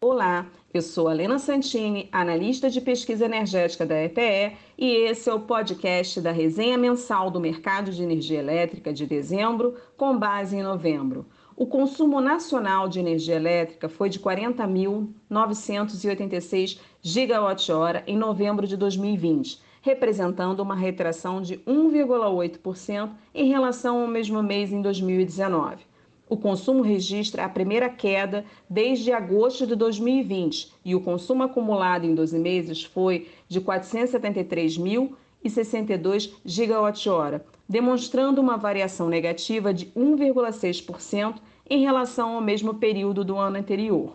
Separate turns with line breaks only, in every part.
Olá, eu sou a Lena Santini, analista de pesquisa energética da EPE, e esse é o podcast da resenha mensal do mercado de energia elétrica de dezembro, com base em novembro. O consumo nacional de energia elétrica foi de 40.986 gigawatt-hora em novembro de 2020, representando uma retração de 1,8% em relação ao mesmo mês em 2019. O consumo registra a primeira queda desde agosto de 2020 e o consumo acumulado em 12 meses foi de 473.062 gigawatt-hora, demonstrando uma variação negativa de 1,6% em relação ao mesmo período do ano anterior.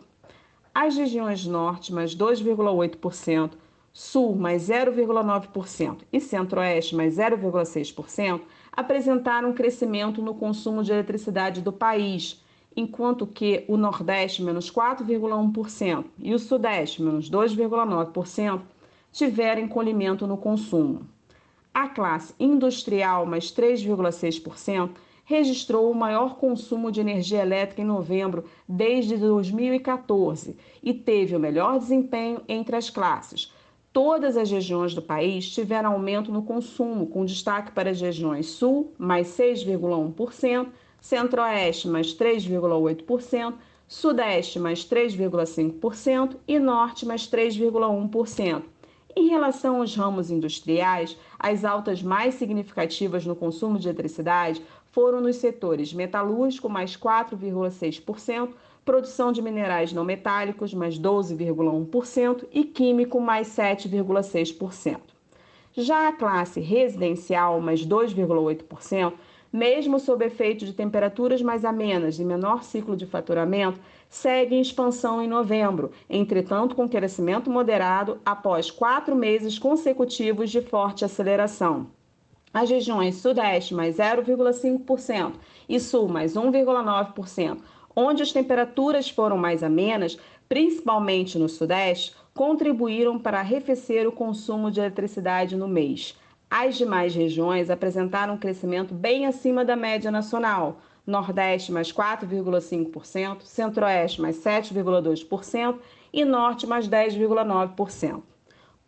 As regiões norte, mais 2,8%, sul, mais 0,9% e centro-oeste, mais 0,6%, apresentaram crescimento no consumo de eletricidade do país, enquanto que o Nordeste, menos 4,1%, e o Sudeste, menos 2,9%, tiveram encolhimento no consumo. A classe industrial, mais 3,6%, registrou o maior consumo de energia elétrica em novembro desde 2014 e teve o melhor desempenho entre as classes, Todas as regiões do país tiveram aumento no consumo, com destaque para as regiões Sul, mais 6,1%, Centro-Oeste, mais 3,8%, Sudeste, mais 3,5% e Norte, mais 3,1%. Em relação aos ramos industriais, as altas mais significativas no consumo de eletricidade foram nos setores metalúrgico, mais 4,6%, produção de minerais não metálicos, mais 12,1%, e químico, mais 7,6%. Já a classe residencial, mais 2,8%, mesmo sob efeito de temperaturas mais amenas e menor ciclo de faturamento, segue em expansão em novembro, entretanto com crescimento moderado após quatro meses consecutivos de forte aceleração. As regiões Sudeste mais 0,5% e Sul mais 1,9%, onde as temperaturas foram mais amenas, principalmente no Sudeste, contribuíram para arrefecer o consumo de eletricidade no mês. As demais regiões apresentaram um crescimento bem acima da média nacional. Nordeste mais 4,5%, Centro-Oeste mais 7,2% e Norte mais 10,9%.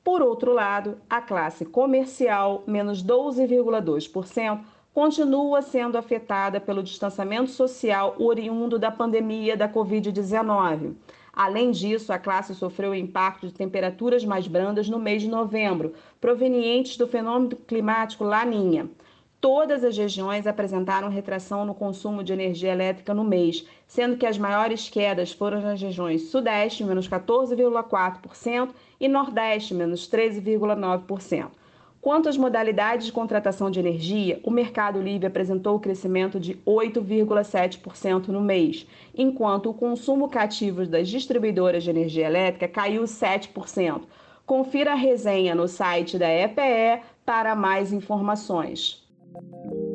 Por outro lado, a classe comercial, menos 12,2%, continua sendo afetada pelo distanciamento social oriundo da pandemia da Covid-19. Além disso, a classe sofreu o impacto de temperaturas mais brandas no mês de novembro, provenientes do fenômeno climático Laninha. Todas as regiões apresentaram retração no consumo de energia elétrica no mês, sendo que as maiores quedas foram nas regiões Sudeste, menos 14,4%, e Nordeste, menos 13,9%. Quanto às modalidades de contratação de energia, o Mercado Livre apresentou o crescimento de 8,7% no mês, enquanto o consumo cativo das distribuidoras de energia elétrica caiu 7%. Confira a resenha no site da EPE para mais informações. Thank you.